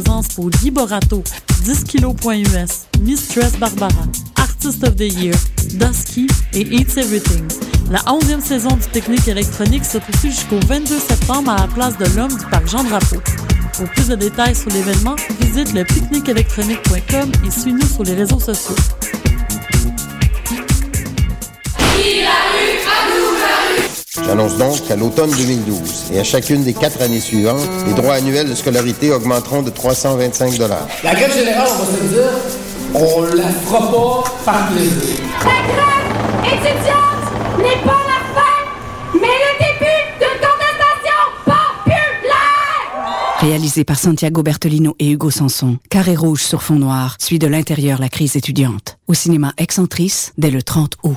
présence pour Liborato, 10 kg.us, Mistress Barbara, Artist of the Year, Dusky et Eats Everything. La 11e saison du Technique électronique se poursuit jusqu'au 22 septembre à la place de l'Homme du parc Jean-Drapeau. Pour plus de détails sur l'événement, visite le pique-nique-électronique.com et suis-nous sur les réseaux sociaux. J'annonce donc qu'à l'automne 2012 et à chacune des quatre années suivantes, les droits annuels de scolarité augmenteront de 325 La grève générale, on va se dire, on la fera pas par plaisir. La grève étudiante n'est pas la fin, mais le début d'une contestation populaire! Réalisé par Santiago Bertolino et Hugo Sanson, Carré rouge sur fond noir suit de l'intérieur la crise étudiante. Au cinéma Excentrice dès le 30 août.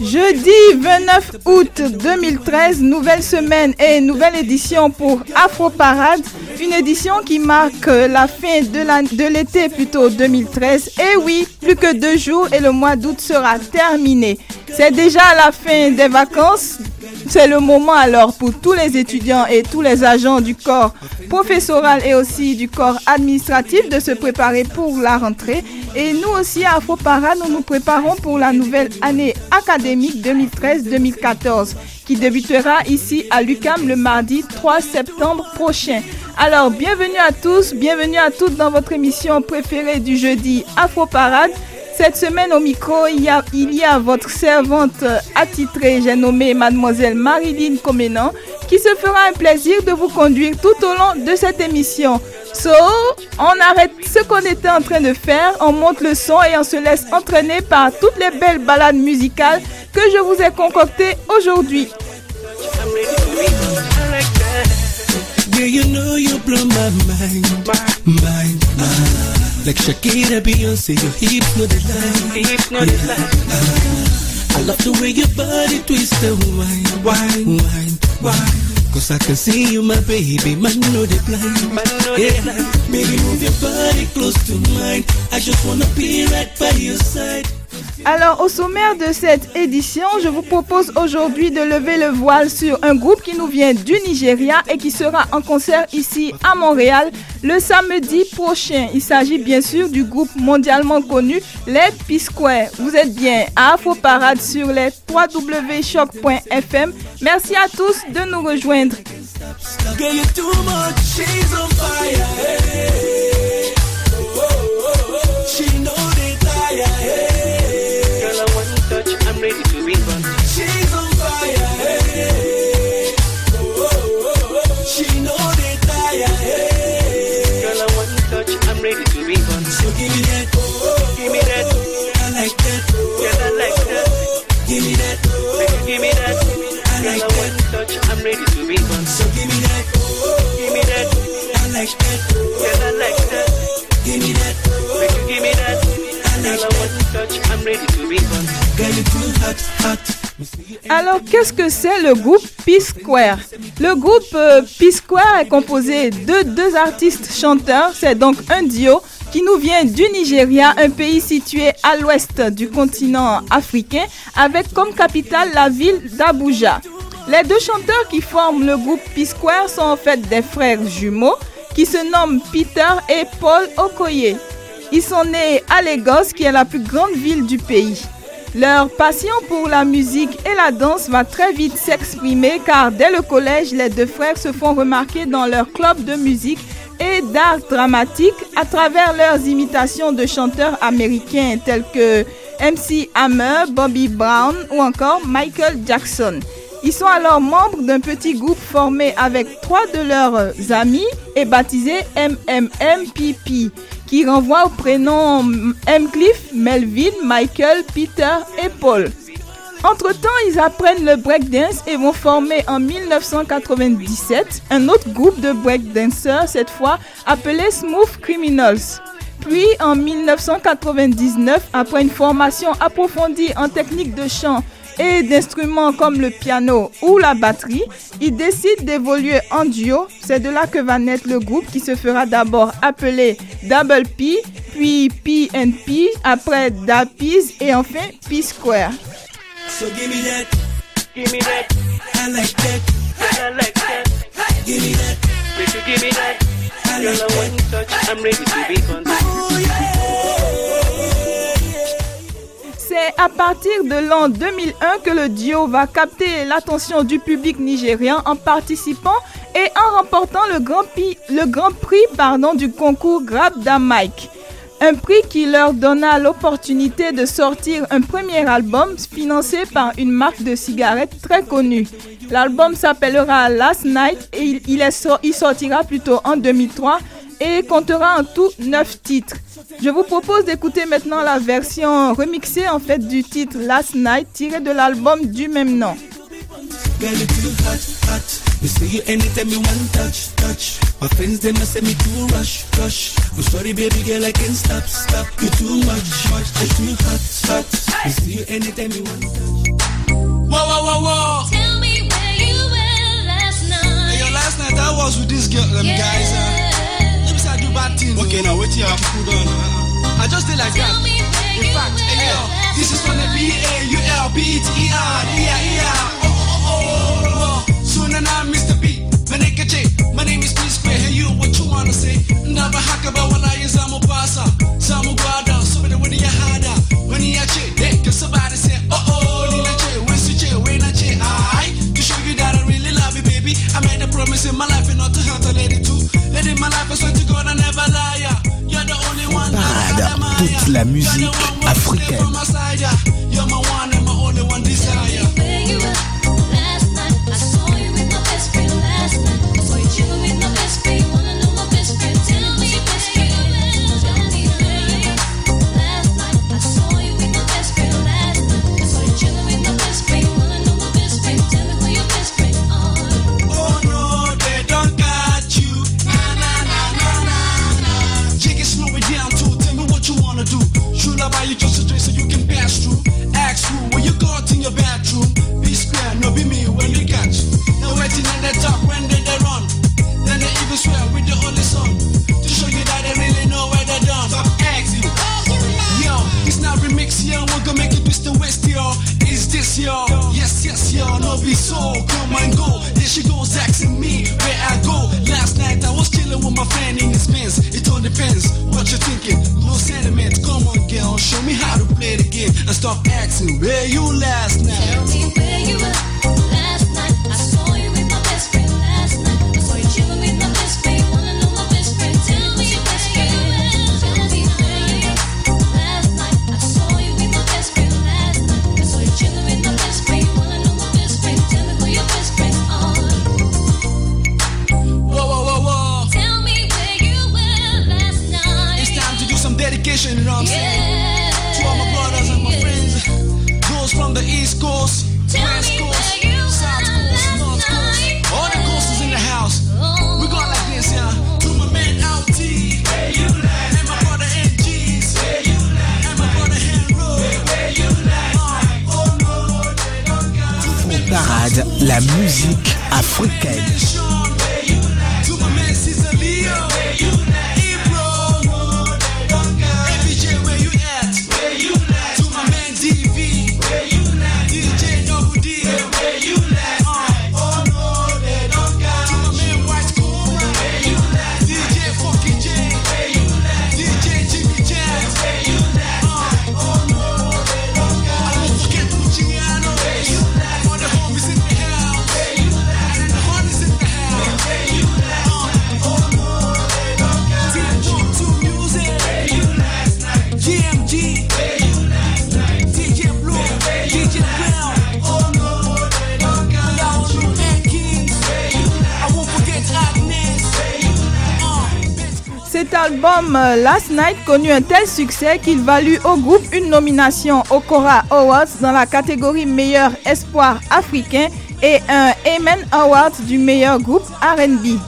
Jeudi 29 août 2013, nouvelle semaine et nouvelle édition pour Afro Parade. Une édition qui marque la fin de l'été plutôt 2013. Et oui, plus que deux jours et le mois d'août sera terminé. C'est déjà la fin des vacances. C'est le moment alors pour tous les étudiants et tous les agents du corps professoral et aussi du corps administratif de se préparer pour la rentrée. Et nous aussi à Afro Parade, nous nous préparons pour la nouvelle année académique 2013-2014 qui débutera ici à l'UCAM le mardi 3 septembre prochain. Alors, bienvenue à tous, bienvenue à toutes dans votre émission préférée du jeudi Afro Parade. Cette semaine au micro, il y a, votre servante attitrée, j'ai nommé mademoiselle Marilyn Comenan, qui se fera un plaisir de vous conduire tout au long de cette émission. So, on arrête ce qu'on était en train de faire, on monte le son et on se laisse entraîner par toutes les belles balades musicales que je vous ai concoctées aujourd'hui. I'm ready to be. I like that. Yeah, you know you blow my mind, mind. Like Shakira, Beyonce, your hips know the line. Hips know the line. I love the way your body twists and wine, wine, wine, wine. Cause I can see you, my baby, man, know the blind. Man know the Yeah, baby, move your body close to mine. I just wanna be right by your side. Alors, au sommaire de cette édition, je vous propose aujourd'hui de lever le voile sur un groupe qui nous vient du Nigeria et qui sera en concert ici à Montréal le samedi prochain. Il s'agit bien sûr du groupe mondialement connu les P-Square. Vous êtes bien à Afro Parade sur les www.choc.fm. Merci à tous de nous rejoindre. Alors, qu'est-ce que c'est le groupe P-Square? Le groupe euh, P-Square est composé de deux artistes chanteurs. C'est donc un duo qui nous vient du Nigeria, un pays situé à l'ouest du continent africain, avec comme capitale la ville d'Abuja. Les deux chanteurs qui forment le groupe P-Square sont en fait des frères jumeaux qui se nomment Peter et Paul Okoye. Ils sont nés à Lagos, qui est la plus grande ville du pays. Leur passion pour la musique et la danse va très vite s'exprimer car dès le collège, les deux frères se font remarquer dans leur club de musique et d'art dramatique à travers leurs imitations de chanteurs américains tels que MC Hammer, Bobby Brown ou encore Michael Jackson. Ils sont alors membres d'un petit groupe formé avec trois de leurs amis et baptisé MMMPP, qui renvoie au prénom M. Cliff, Melvin, Michael, Peter et Paul. Entre-temps, ils apprennent le breakdance et vont former en 1997 un autre groupe de breakdancers, cette fois appelé Smooth Criminals. Puis en 1999, après une formation approfondie en technique de chant et d'instruments comme le piano ou la batterie, ils décident d'évoluer en duo. C'est de là que va naître le groupe qui se fera d'abord appeler Double P, puis PNP, après Dapiz et enfin P Square. So give me that, give me that. I like that, I like that. Give me that, you give me that. I Girl, like I want that. you touch. I'm ready to be contact. C'est à partir de l'an 2001 que le duo va capter l'attention du public nigérien en participant et en remportant le Grand, Pi- le grand Prix pardon, du concours Grab Mike. Un prix qui leur donna l'opportunité de sortir un premier album financé par une marque de cigarettes très connue. L'album s'appellera Last Night et il sortira plutôt en 2003 et comptera en tout 9 titres. Je vous propose d'écouter maintenant la version remixée en fait du titre Last Night tiré de l'album du même nom. Girl, you too hot, hot. You say you anytime you want touch, touch. My friends them say me too rush, rush. I'm sorry, baby girl, I can't stop, stop. You too much, much. You too hot, hot. You say you anytime you want touch. Whoa, whoa, whoa, whoa. Tell me where you were last night. Hey, yo, last night I was with this girl, them Yeah. guys. Uh, bad things. Okay, now wait till you have cool down. Uh, I just did like Tell that. me In fact, were hey, yo, this is from the B A U L B E T E R E I E R. Oh, oh, oh, oh, oh. Soon and I'm Mr. B. Manekache, my name is P Square. Hey, you, what you wanna say? Never hack about when I is I'm a pasa. Samu Guada, so the when you hada. When you che, hey, can somebody say, oh, oh, In my life and not to hurt a lady too. In my life, I swear to God, I never lie. yeah. You're the only one that Parade, toute la musique africaine. from my side, yeah. You're my one and my only one desire. Stop asking where you last night. La musique Euh, Last Night connut un tel succès qu'il valut au groupe une nomination au Cora Awards dans la catégorie meilleur espoir africain et un Amen Award du meilleur groupe RB.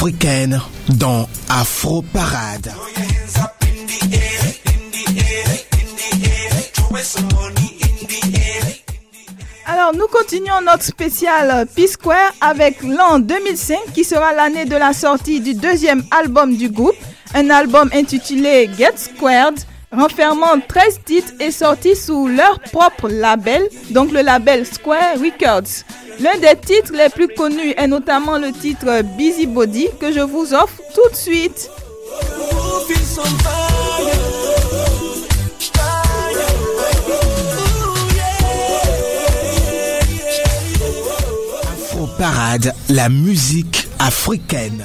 africaine dans Afro Parade. Alors nous continuons notre spécial P-Square avec l'an 2005 qui sera l'année de la sortie du deuxième album du groupe, un album intitulé Get Squared renfermant 13 titres et sorti sous leur propre label, donc le label Square Records. L'un des titres les plus connus est notamment le titre Busy Body que je vous offre tout de suite. Afro Parade, la musique africaine.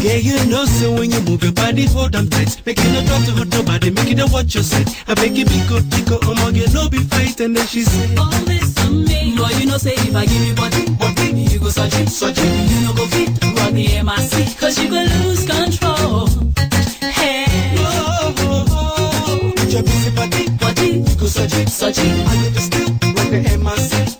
Yeah, you know, so when you move your body for them tight, make it no talk to hurt nobody, make it no watch your said. I beg you, pick up, pick up, um, again, no be fight. And then she said, this on me. No, you know, say if I give you body, body, you go searching, searching. You know, go fit, run the MRC, cause you go lose control. Hey. Oh, oh, oh. Put your body, body, you go search it. I need to still, run the MRC.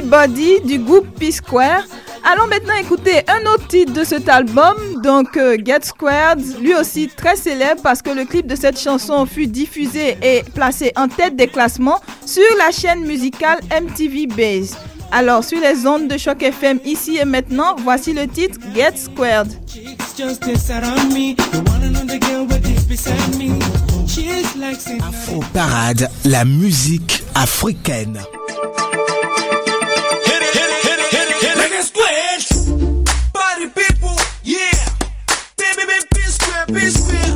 Everybody du groupe P-Square. Allons maintenant écouter un autre titre de cet album, donc euh, Get Squared, lui aussi très célèbre parce que le clip de cette chanson fut diffusé et placé en tête des classements sur la chaîne musicale MTV Base. Alors, sur les ondes de Choc FM ici et maintenant, voici le titre Get Squared. Afro Parade, la musique africaine. bitch with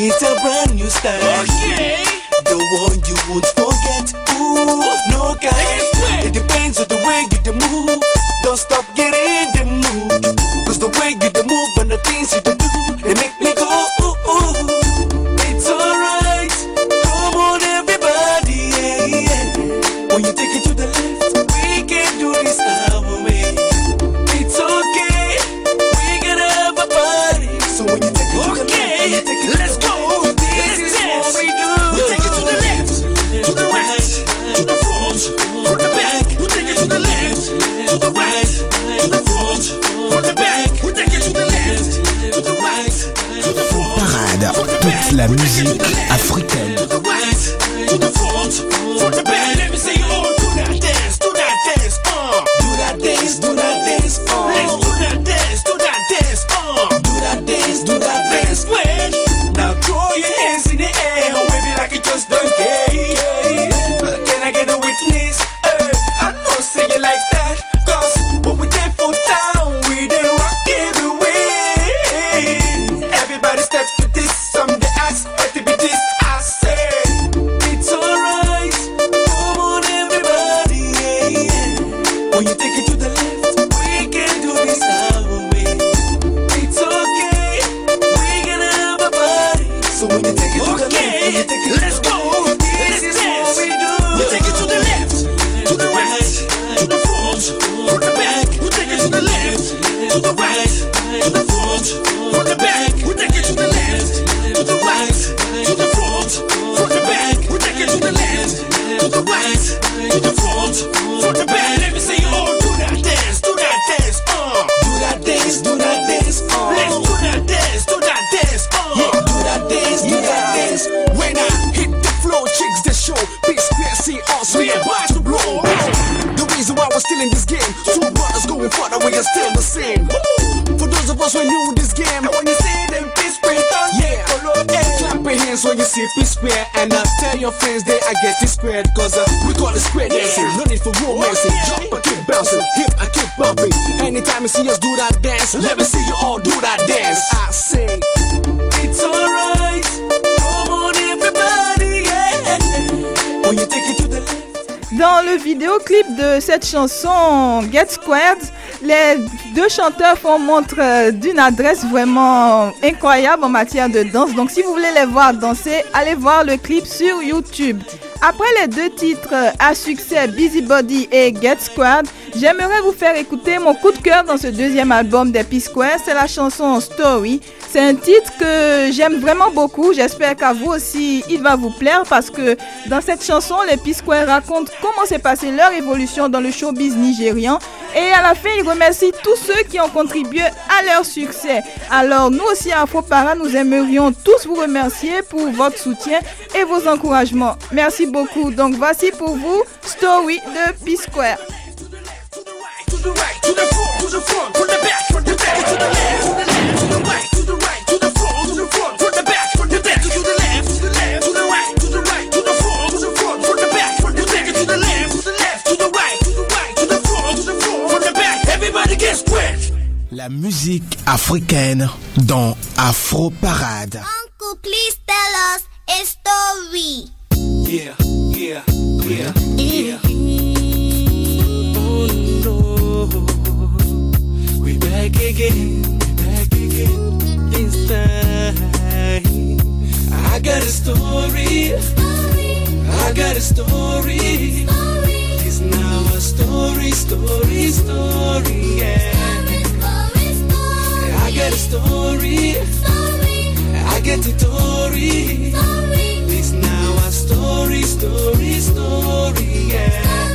It's a brand new style. Okay. Oh, the one you won't forget. your fans there, I get this squared, cause uh, we call it square dancing. No need for romancing, jump, I keep bouncing, hip, I keep bumping. Anytime you see us do that dance, let me see you all do that dance. I say, it's alright, everybody, to the left. Dans le vidéoclip de cette chanson Get Squared, les deux chanteurs font montre euh, d'une adresse vraiment incroyable en matière de danse. Donc si vous voulez les voir danser, allez voir le clip sur YouTube. Après les deux titres euh, à succès Busybody et Get Squad, j'aimerais vous faire écouter mon coup de cœur dans ce deuxième album des P-Square. C'est la chanson Story c'est un titre que j'aime vraiment beaucoup. J'espère qu'à vous aussi, il va vous plaire parce que dans cette chanson, les P-Square racontent comment s'est passée leur évolution dans le showbiz nigérian. Et à la fin, ils remercient tous ceux qui ont contribué à leur succès. Alors, nous aussi, à Afropara, nous aimerions tous vous remercier pour votre soutien et vos encouragements. Merci beaucoup. Donc, voici pour vous Story de P-Square. La musique africaine dans Afro Parade. Uncle, please tell us a story. Yeah, yeah, yeah, yeah. Oh no, we back again, we back again. This time, I got a story. I got a story. It's now a story, story, story. Yeah. I got a story. I get a story. It's now a story, story, story. Yeah.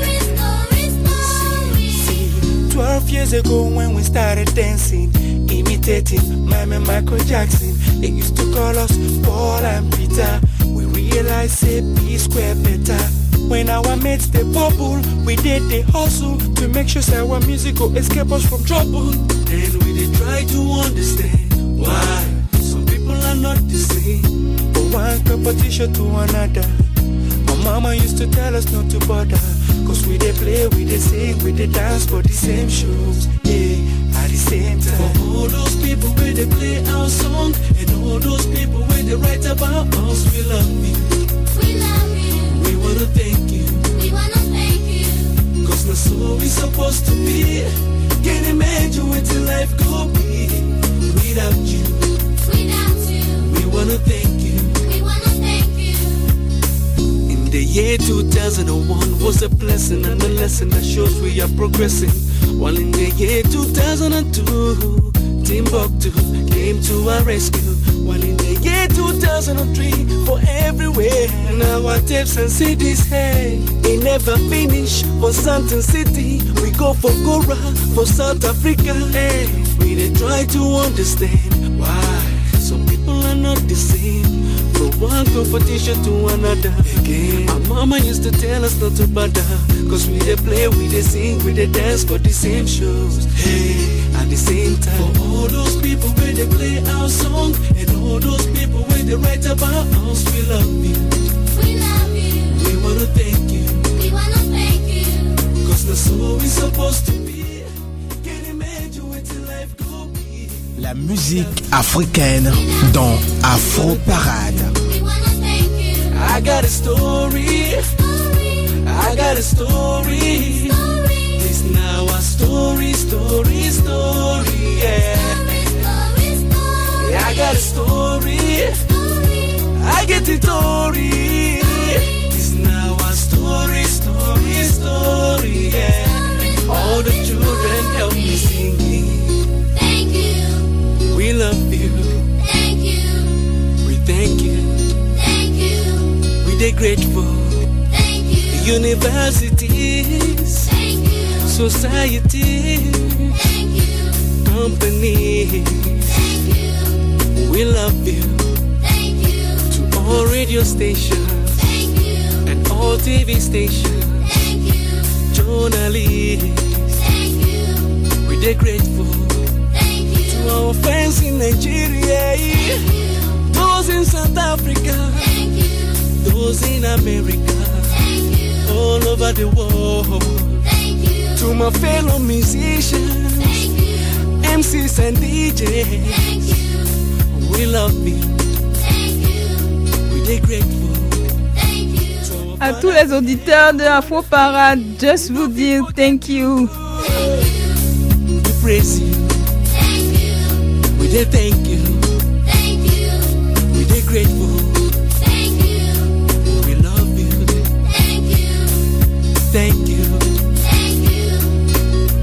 See, 12 years ago when we started dancing, imitating and Michael Jackson, they used to call us Paul and Peter. We realized say be square better. When our mates they bubble, we did the hustle to make sure say our music go escape us from trouble. Then we did try to understand why some people are not the same. From one competition to another. My mama used to tell us not to bother. Cause we they play, we they sing, we they dance for the same shows. Yeah, at the same time. For all those people where they play our song, and all those people where they write about us, we love you. We love wanna thank you. We wanna thank you. Cause that's so we supposed to be. Can't imagine what your life go be without you. Without you. We wanna thank you. We wanna thank you. In the year 2001 was a blessing and a lesson that shows we are progressing. While in the year 2002, Timbuktu came to our rescue. While in the year 2003, for everywhere, now our tapes and CDs, hey, They never finish. For Santon City, we go for Gora, for South Africa, hey, we dey try to understand why are not the same. From one competition to another again. Our mama used to tell us not to bother. Cause we they play, we they sing, we they dance for the same shows. Hey, at the same time. For all those people where they play our song, and all those people where they write about us, we love you. We love you. We wanna thank you. We wanna thank you. Cause that's all we supposed to La musique africaine dans Afro Parade. I got a story. I got a story. It's now a story, story, story. Yeah. Yeah, I got a story. I get the story. It's now a story, story, story. Yeah. All the children help me singing. Thank you. We love you. Thank you. We thank you. Thank you. We are grateful. Thank you. Universities, Thank you. society, Thank you. companies. Thank you. We love you. Thank you. To all radio stations Thank you. and all TV stations, Thank you. journalists. Thank you. We are grateful no offense in Nigeria, those in South Africa, Thank you those in America, Thank you all over the world. Thank you To my fellow musicians, Thank you. MCs and DJs, we love you. We're grateful. à tous les auditeurs de Afro Parade, just vous dire thank you. Thank you. Thank you. We they thank you. Thank you. We they grateful. Thank you. We love you. Thank you. Thank you. Thank you.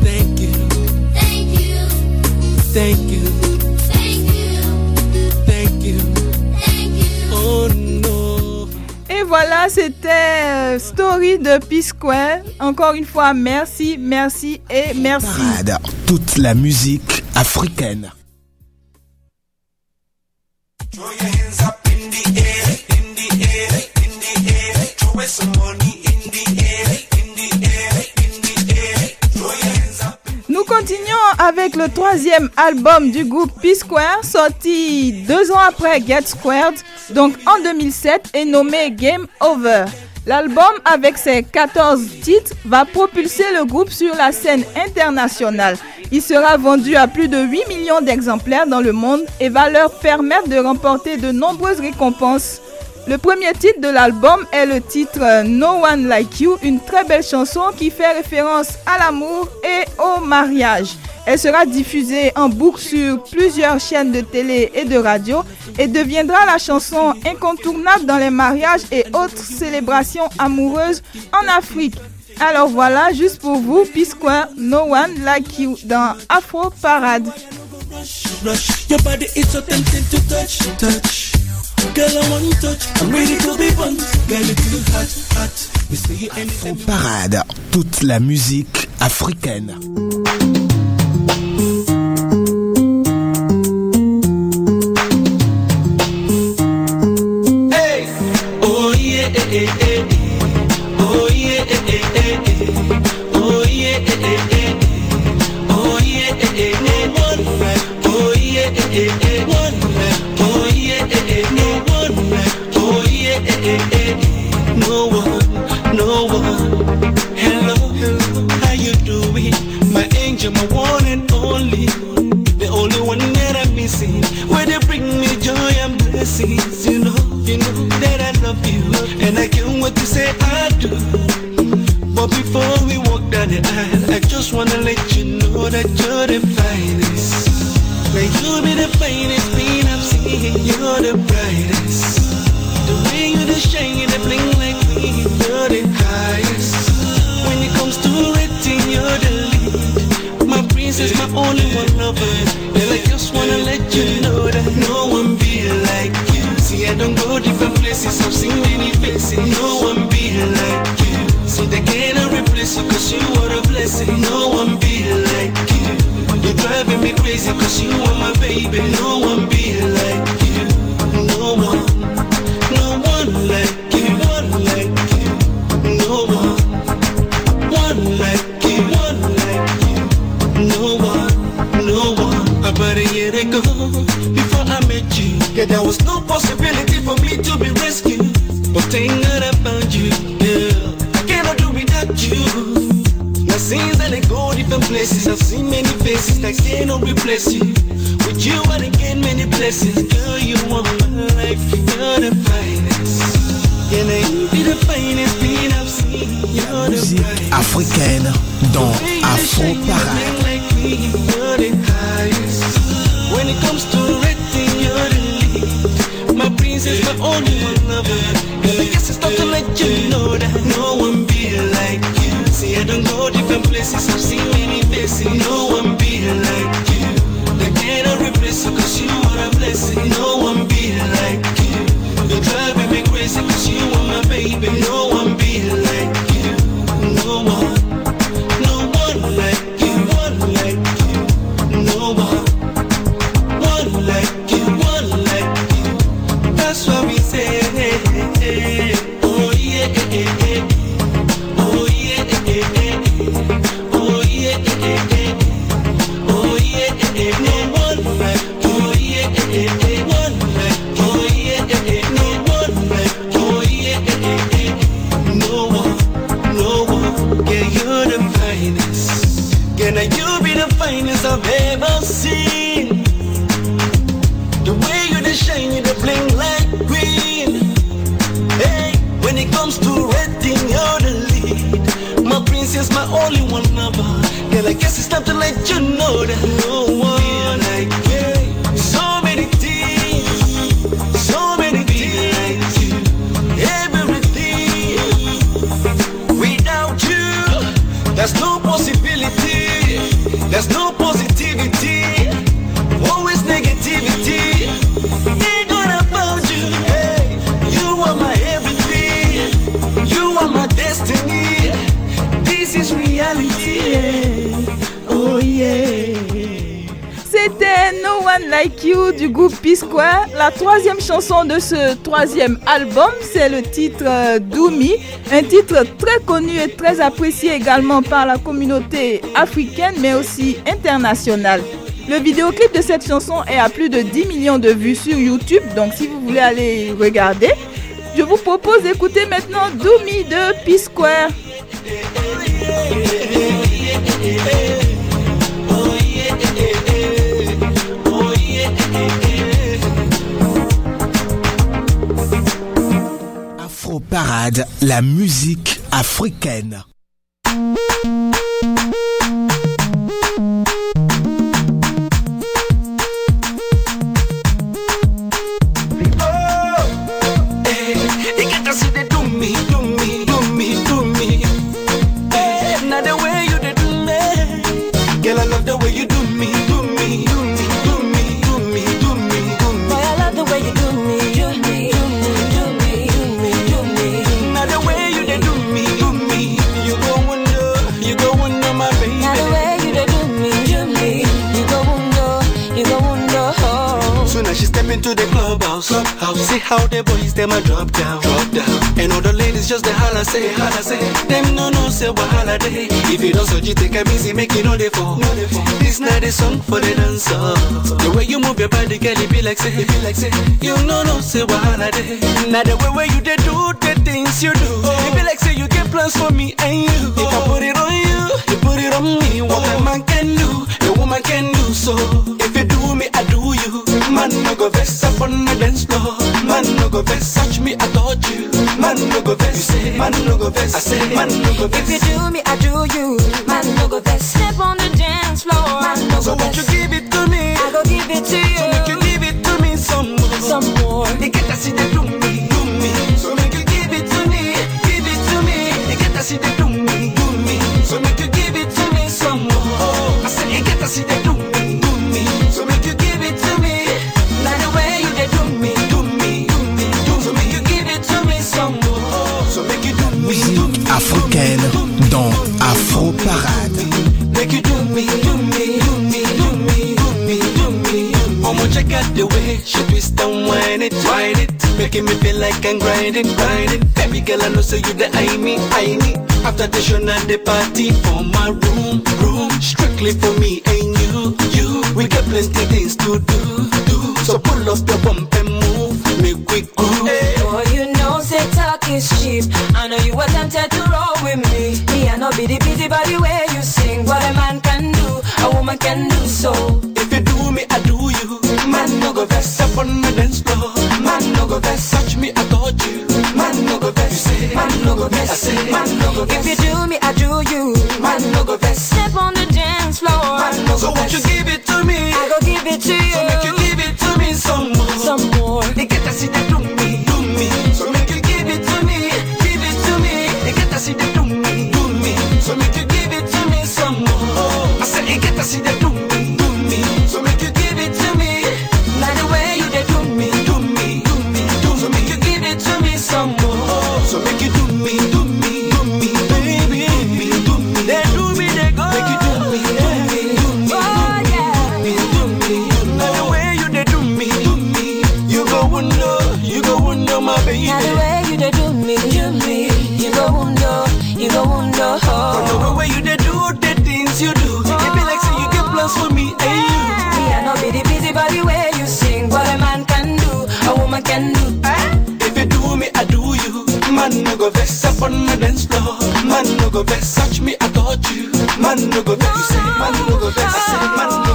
Thank you. Thank you. Thank you. Thank you. Thank you. Oh no. Et voilà, c'était euh, Story de P-Square. Encore une fois, merci, merci et merci. Parade, toute la musique africaine. Nous continuons avec le troisième album du groupe P-Square, sorti deux ans après Get Squared, donc en 2007, et nommé Game Over. L'album, avec ses 14 titres, va propulser le groupe sur la scène internationale. Il sera vendu à plus de 8 millions d'exemplaires dans le monde et va leur permettre de remporter de nombreuses récompenses. Le premier titre de l'album est le titre No One Like You, une très belle chanson qui fait référence à l'amour et au mariage. Elle sera diffusée en boucle sur plusieurs chaînes de télé et de radio et deviendra la chanson incontournable dans les mariages et autres célébrations amoureuses en Afrique. Alors voilà, juste pour vous, P-Square, No One Like You dans Afro Parade. Rush. Your body is so tempting that you're the finest. Now you be the finest thing I've seen. You're the brightest. The way you the shine, you the bling like me. You're the highest. When it comes to rating, you're the lead. My princess, my only one lover. And I just wanna let you know that no one be like you. See, I don't go different places. I've seen many faces. No one be like you. See, they cannot replace you cause you are a blessing. No crazy cause you are my baby. No one different places, I've seen many faces that cannot replace you. With you I done gain many blessings, girl. You are my life, you're the finest. Yeah, now you be the finest thing I've seen. You're the Musique brightest. africaine dans Afro Parade. When it comes to rating, you're the lead. My princess, my only one lover. I guess it's time to let you know that no one be like you. See, I don't go different places, I've seen de ce troisième album, c'est le titre euh, Doumi, un titre très connu et très apprécié également par la communauté africaine mais aussi internationale. Le vidéoclip de cette chanson est à plus de 10 millions de vues sur YouTube, donc si vous voulez aller regarder, je vous propose d'écouter maintenant Doumi de P-Square. Parade, la musique africaine. The clubhouse, clubhouse. See how the boys them a drop down, drop down. And all the ladies just the holla say, holla say. Them no no say wahala day. If you don't so you take a busy, make it no dey fall. This not a song for the dancer. The way you move your body, girl, it be like say, it be like say. You no no say wahala day. Now the way where you dey do the things you do, oh. it be like say you get plans for me and you. If I put it on you, you put it on me. What a man can do, a woman can do so. Man no go vex up on the dance floor. Man no go vex, touch me, I touch you. Man no go vex, you say. Man no go vex, I say. Man no go vex. If you do me, I do you. Man, no go best. Step on the dance floor. Man, no So go won't you give it to me? I go give it to you. Grinding, grinding. Baby girl, I know so you the eye me, eye me. After the show, now the party for my room, room. Strictly for me and you, you. We got plenty things to do, do. So pull up your bump and move, make we groove. Boy, you know, say talk is cheap. I know you were tempted to roll with me. Me, I know be the busy body way you sing. What a man can do, a woman can do so. If you do me, I do you. Man, no go vex up on the dance floor. Man, no go vex, touch me, I touch you. Man, no go vex. Man, no go vex, I say. Man, no go vex. If you do me, I do you. Man, no go vex. Step on the dance floor. Man, no go so won't you give it to me? I go give it to you. So make you go vex up on the dance floor. Man no go vex, touch me, I touch you. Man no go vex, you say. Man no go vex, I say. Man no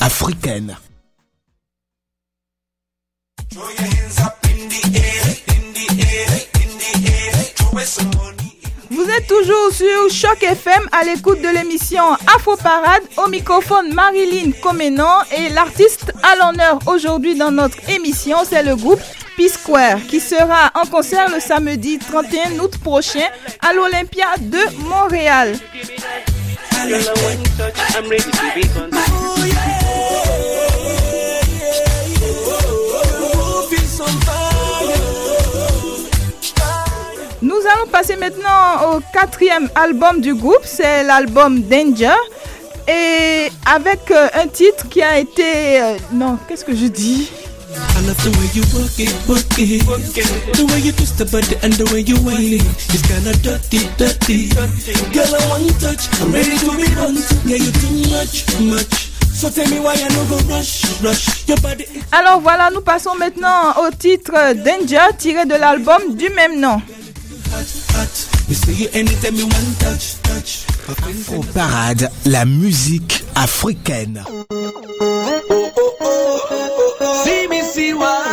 africaine. Vous êtes toujours sur Choc FM à l'écoute de l'émission Afro Parade au microphone Marilyn Comenan et l'artiste à l'honneur aujourd'hui dans notre émission, c'est le groupe Peace Square qui sera en concert le samedi 31 août prochain à l'Olympia de Montréal. Nous allons passer maintenant au quatrième album du groupe, c'est l'album Danger. Et avec euh, un titre qui a été... Euh, non, qu'est-ce que je dis? I love the way you work it, work it. The way you twist the body and the way you whine it. It's kinda dirty, dirty. Girl, I want touch. I'm ready to be bumped. Yeah, you too much, much. Alors voilà, nous passons maintenant au titre Danger tiré de l'album du même nom. Afro Parade, la musique africaine. Why?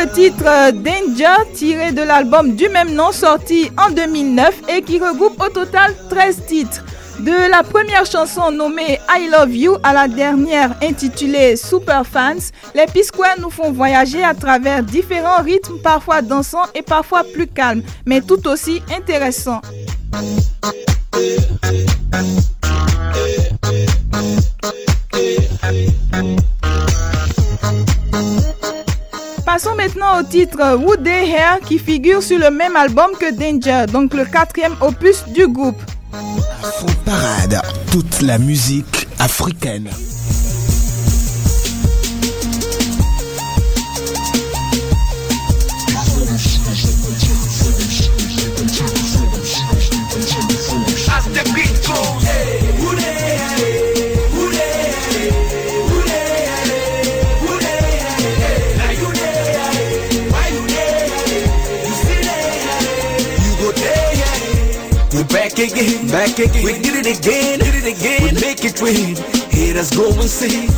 Le titre euh, Danger tiré de l'album du même nom sorti en 2009 et qui regroupe au total 13 titres. De la première chanson nommée I Love You à la dernière intitulée Super Fans, les P-Square nous font voyager à travers différents rythmes, parfois dansants et parfois plus calmes, mais tout aussi intéressants. Passons maintenant au titre Wood Hair qui figure sur le même album que Danger, donc le quatrième opus du groupe. Parade, toute la musique africaine. Back again, back again, we did it again, did it again, we make it rain, haters go and say,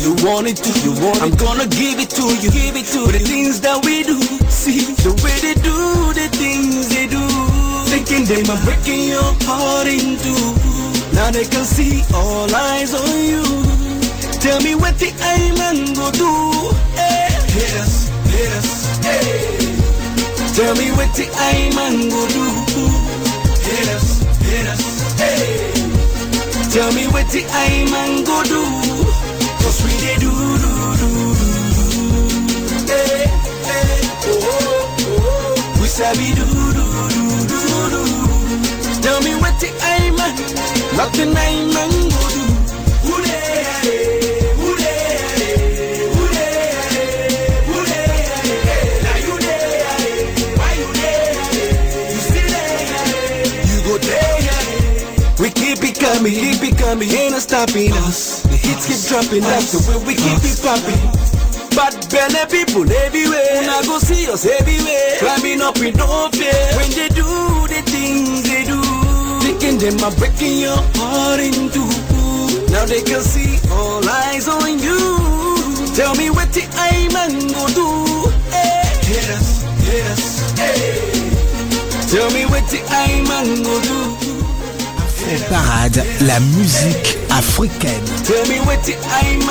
you want it to, you want it, I'm gonna give it to you, give it to the things that we do, see, the way they do, the things they do, thinking they might breaking your heart in two. Now they can see all eyes on you. Tell me what the I man go do. Hey, hit us, hit us, hey. Tell me what the I man go do. Hit us, hit us, hey. Tell me what the I man go do. Cause we they do, do, do, do. Hey, hey, oh, oh. We sabi do, do, do, do, do. Tell me what the I man, nothing I man go do. Keep it it coming, ain't no stopping us, the hits keep dropping, that's the way we keep it popping. Bad belly eh, people everywhere. Now go see us everywhere. Climbing up with no fear. When they do the things they do, thinking them are breaking your heart in two. Now they can see all eyes on you. Tell me what the I man go do. Eh, hey, hit us, hit us, hey. Tell me what the I man go do. Parade, la musique africaine. Tell me what the the.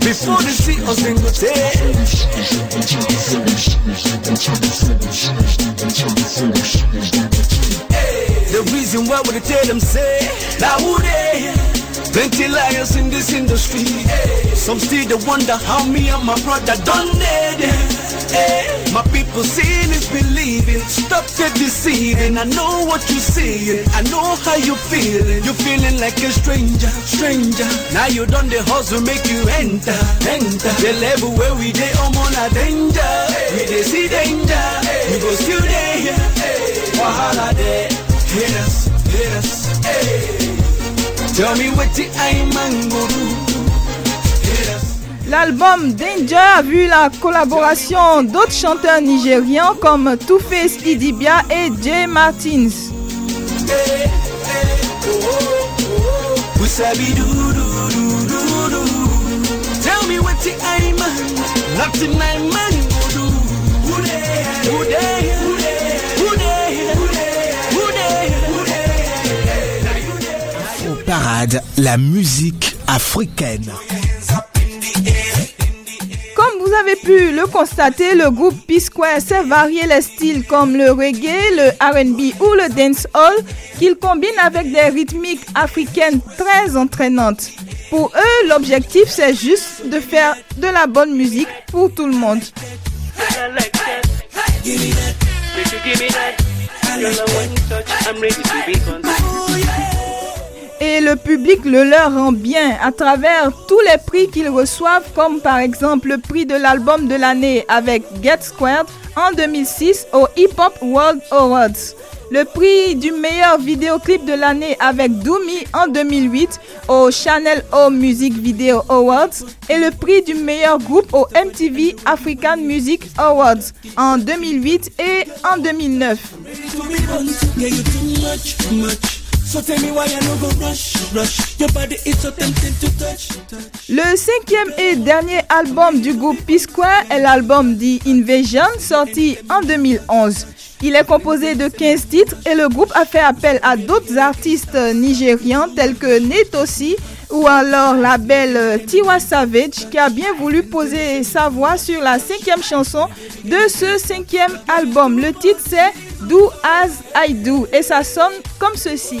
Before they see us, then go The reason why would I tell them say, now who they? Plenty liars in this industry. Some still they wonder how me and my brother done it. My people seeing is believing. Stop the deceiving. I know what you're seeing. I know how you're feeling. You're feeling like a stranger, stranger. Now you done the hustle, make you enter, enter. The level where we dey, I'm on a danger. We dey see danger. We go still there. Wahala there. Hit us, hit us. Tell me what the I man go do. L'album Danger a vu la collaboration d'autres chanteurs nigérians comme Two-Face Idibia et Jay Martins. Parade, la musique africaine. Vous avez pu le constater, le groupe P-Square sait varier les styles comme le reggae, le R&B ou le dancehall qu'il combine avec des rythmiques africaines très entraînantes. Pour eux, l'objectif c'est juste de faire de la bonne musique pour tout le monde et le public le leur rend bien à travers tous les prix qu'ils reçoivent, comme par exemple le prix de l'album de l'année avec Get Squared en 2006 au Hip Hop World Awards, le prix du meilleur vidéoclip de l'année avec Doomy en 2008 au Channel O Music Video Awards et le prix du meilleur groupe au MTV African Music Awards en 2008 et en 2009. Le cinquième et dernier album du groupe P-Square est l'album The Invasion, sorti en 2011. Il est composé de 15 titres et le groupe a fait appel à d'autres artistes nigérians tels que Netosi ou alors la belle Tiwa Savage qui a bien voulu poser sa voix sur la cinquième chanson de ce cinquième album. Le titre c'est Do As I Do et ça sonne comme ceci.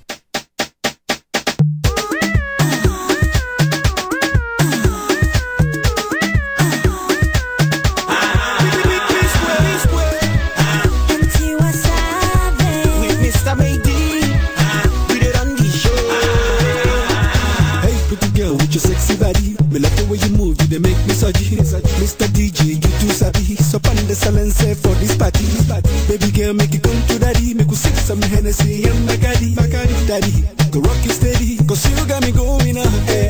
the salon for this party. Baby girl, make it come to daddy. Make you sip some Hennessy and Bacardi. Daddy, go rock you steady. Cause you got me going now. Hey.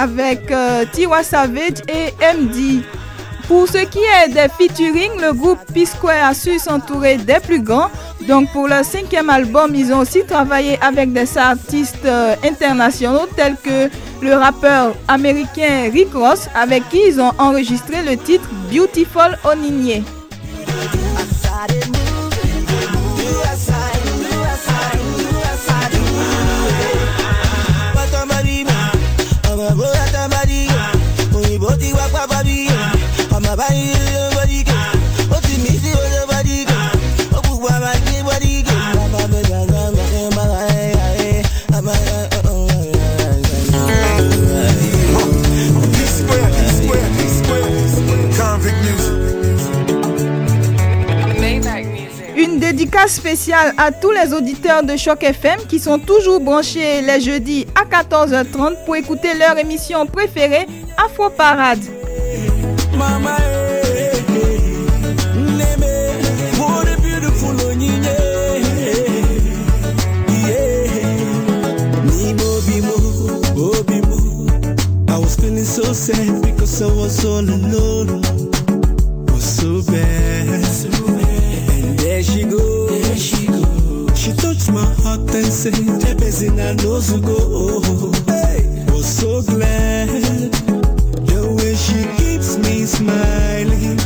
avec euh, Tiwa Savage et MD. Pour ce qui est des featuring, le groupe P-Square a su s'entourer des plus grands. Donc pour leur cinquième album, ils ont aussi travaillé avec des artistes euh, internationaux tels que le rappeur américain Rick Ross avec qui ils ont enregistré le titre Beautiful Onigné. Dédicace spéciale à tous les auditeurs de Choc FM qui sont toujours branchés les jeudis à 14h30 pour écouter leur émission préférée Afro Parade. Eh, eh, eh. She. Touched my heart and said, Jebezina knows to go. Hey, was so glad. The way she keeps me smiling,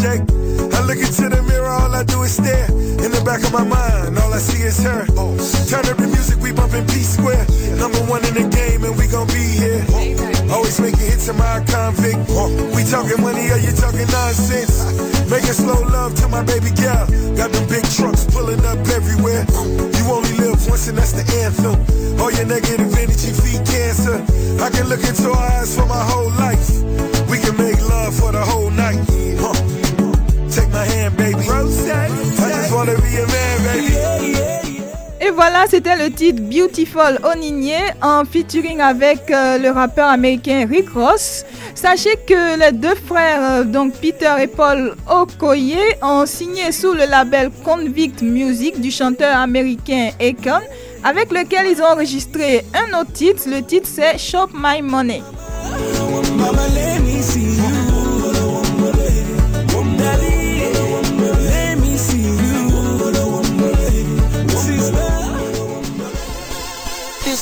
I look into the mirror, all I do is stare. In the back of my mind, all I see is her. Turn the music, we bumpin' P Square. Number one in the game, and we gon' be here. Always making hits in my convict. We talking money, or you talking nonsense? Making slow love to my baby girl. Got them big trucks pulling up everywhere. You only live once, and that's the anthem. All your negative energy feed cancer. I can look into her eyes for my whole life. We can make love for the whole night. Huh. Take my hand, baby. I just wanna be a man, baby. Et voilà, c'était le titre Beautiful Onigné en featuring avec euh, le rappeur américain Rick Ross. Sachez que les deux frères, euh, donc Peter et Paul Okoye, ont signé sous le label Convict Music du chanteur américain Akon, avec lequel ils ont enregistré un autre titre. Le titre c'est Shop My Money. Mama, let me see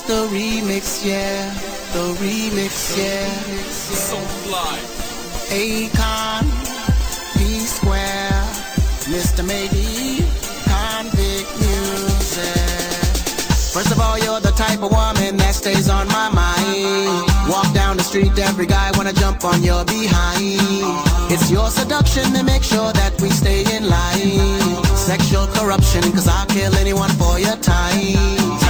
the remix, yeah. The remix, yeah. So fly. Akon, P Square, Mr. Maybe, convict music. First of all, you're the type of woman that stays on my mind. Walk down the street, every guy wanna jump on your behind. It's your seduction to make sure that we stay in line. Sexual corruption, cause I'll kill anyone for your. Time,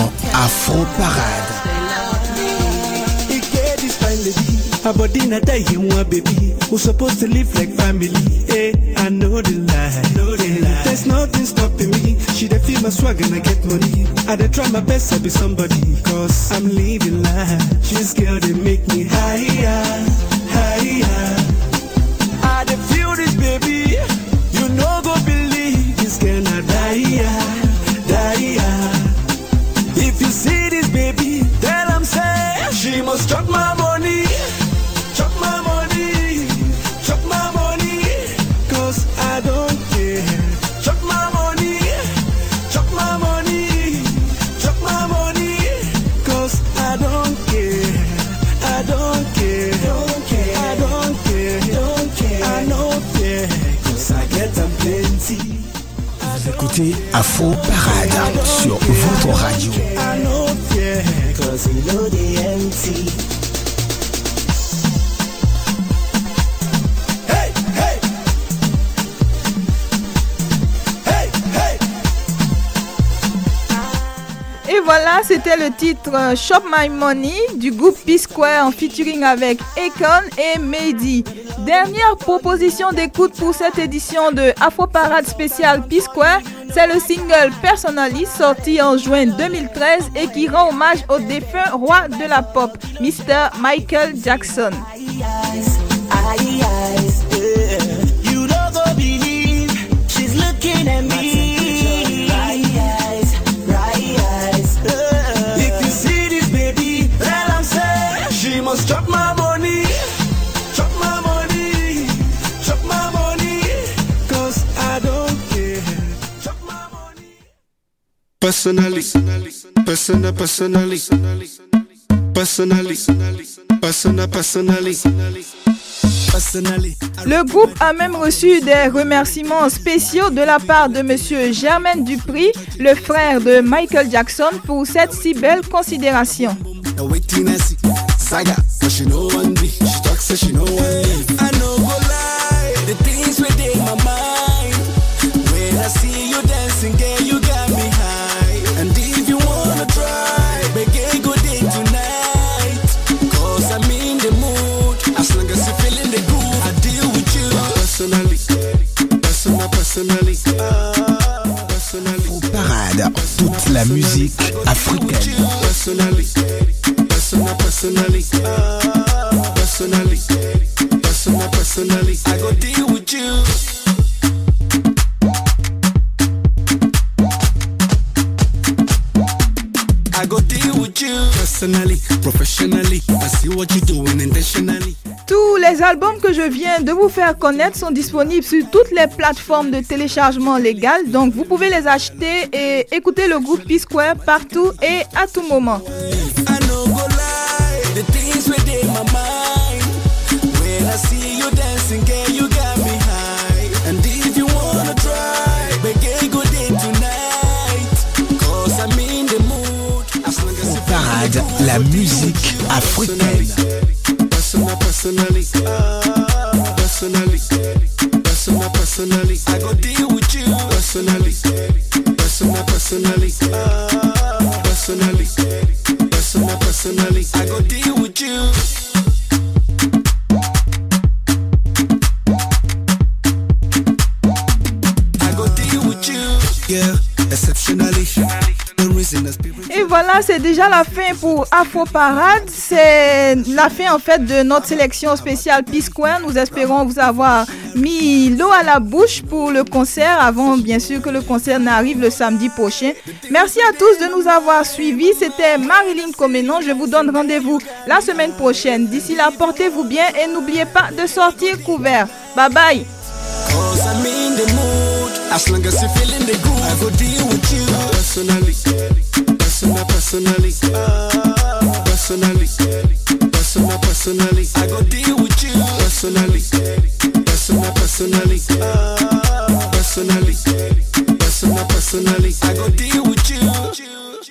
Afro Parade. Her body not in one baby. Who supposed to live like family? Eh, I know the lie. There's nothing stopping me. She dey feel my swag and I get money. I dey try my best to be somebody, cause I'm living life. This girl they make me higher, higher. Afro Parade sur votre radio. C'était le titre euh, Shop My Money du groupe P-Square en featuring avec Akon et Mehdi. Dernière proposition d'écoute pour cette édition de Afro Parade spéciale P-Square, c'est le single Personally sorti en juin 2013 et qui rend hommage au défunt roi de la pop, Mr. Michael Jackson. Personally, personal, personally, personally, personal, personally, personally. Le groupe a même reçu des remerciements spéciaux de la part de Monsieur Germaine Dupri, le frère de Michael Jackson, pour cette si belle considération. La musique africaine. Personally Personal, personally Personally Personal, personally I go deal with you I go deal with you personally, professionally. I see what you're doing intentionally. Tous les albums que je viens de vous faire connaître sont disponibles sur toutes les plateformes de téléchargement légal, donc vous pouvez les acheter et écouter le groupe P-Square partout et à tout moment. Parade, la musique africaine. Personal, personally. Personally. Personal, personally. I go deal with you. Personally. Personal, personally. Personally. Personal, personally. I go deal with you. I go deal with you. Yeah, exceptionally. The reason is Et voilà, c'est déjà la fin pour Afro Parade. C'est la fin en fait de notre sélection spéciale P-Square. Nous espérons vous avoir mis l'eau à la bouche pour le concert avant bien sûr que le concert n'arrive le samedi prochain. Merci à tous de nous avoir suivis. C'était Marilyn Comenon. Je vous donne rendez-vous la semaine prochaine. D'ici là, portez-vous bien et n'oubliez pas de sortir couvert. Bye bye. Personal, personally, personally, personal, personally. I go deal with you. Personally, personal, personally, personally, personal, personally. I go deal with you.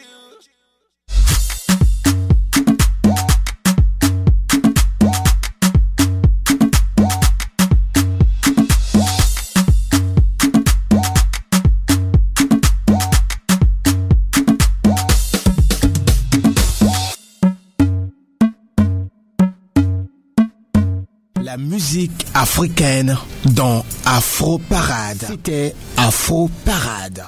la musique africaine dans Afro Parade. C'était Afro Parade.